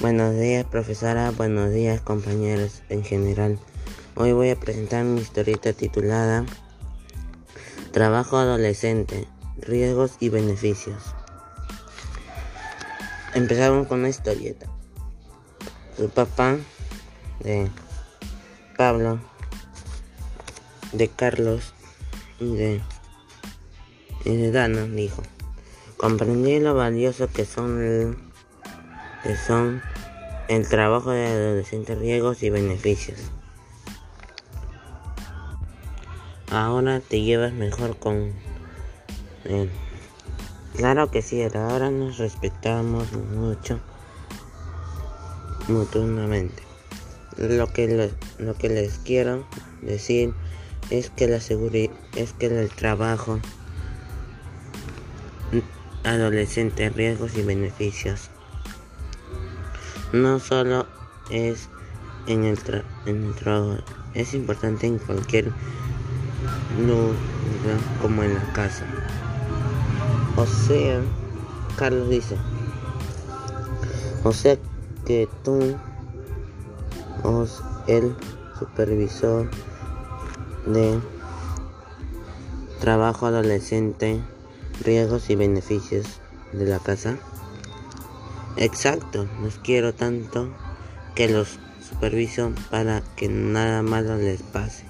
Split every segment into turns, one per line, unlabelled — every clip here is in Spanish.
Buenos días, profesora. Buenos días, compañeros en general. Hoy voy a presentar mi historieta titulada Trabajo adolescente, riesgos y beneficios. Empezamos con la historieta. El papá de Pablo, de Carlos y de, y de Dana dijo, comprendí lo valioso que son el que son el trabajo de adolescentes riesgos y beneficios. Ahora te llevas mejor con él. Claro que sí, ahora nos respetamos mucho mutuamente. Lo que, lo que les quiero decir es que la seguridad es que el trabajo adolescente riesgos y beneficios no solo es en el, en el trabajo, es importante en cualquier lugar como en la casa. O sea, Carlos dice, o sea que tú, os el supervisor de trabajo adolescente, riesgos y beneficios de la casa, Exacto, los quiero tanto que los superviso para que nada malo les pase.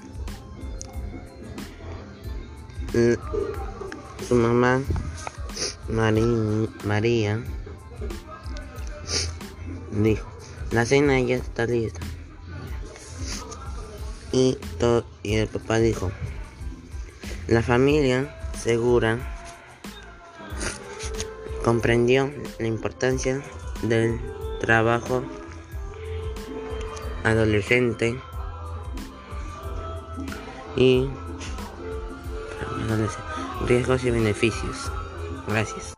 Su mamá, María, dijo, la cena ya está lista. Y, todo, y el papá dijo, la familia segura comprendió la importancia del trabajo adolescente y riesgos y beneficios. Gracias.